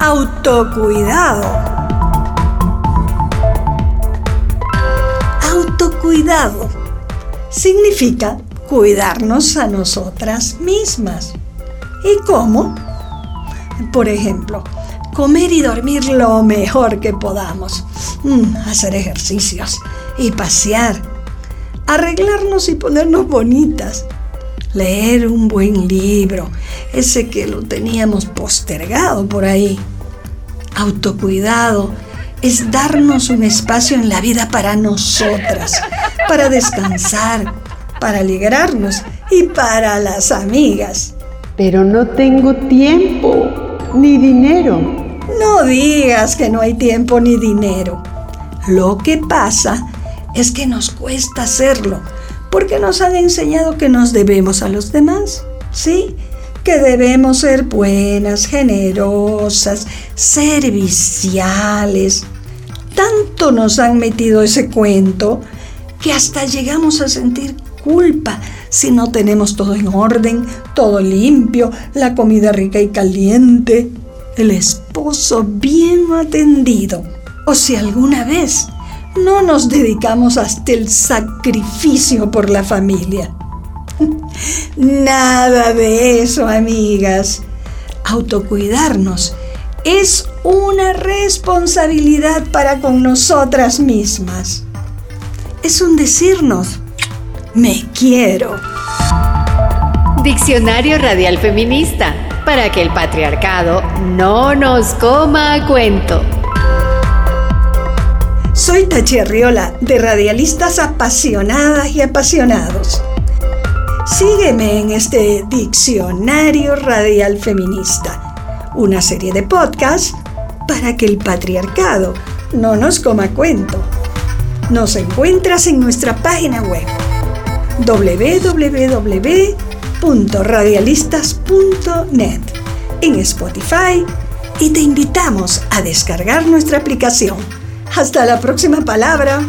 autocuidado. Autocuidado significa cuidarnos a nosotras mismas. ¿Y cómo? Por ejemplo, comer y dormir lo mejor que podamos, mm, hacer ejercicios y pasear, arreglarnos y ponernos bonitas, leer un buen libro, ese que lo teníamos postergado por ahí. Autocuidado es darnos un espacio en la vida para nosotras, para descansar, para alegrarnos y para las amigas. Pero no tengo tiempo ni dinero. No digas que no hay tiempo ni dinero. Lo que pasa es que nos cuesta hacerlo porque nos han enseñado que nos debemos a los demás, ¿sí? Que debemos ser buenas, generosas, serviciales. Tanto nos han metido ese cuento que hasta llegamos a sentir culpa si no tenemos todo en orden, todo limpio, la comida rica y caliente, el esposo bien atendido. O si alguna vez no nos dedicamos hasta el sacrificio por la familia. Nada de eso, amigas. Autocuidarnos es una responsabilidad para con nosotras mismas. Es un decirnos, me quiero. Diccionario Radial Feminista, para que el patriarcado no nos coma a cuento. De Radialistas Apasionadas y Apasionados. Sígueme en este Diccionario Radial Feminista, una serie de podcasts para que el patriarcado no nos coma cuento. Nos encuentras en nuestra página web www.radialistas.net, en Spotify y te invitamos a descargar nuestra aplicación hasta la próxima palabra.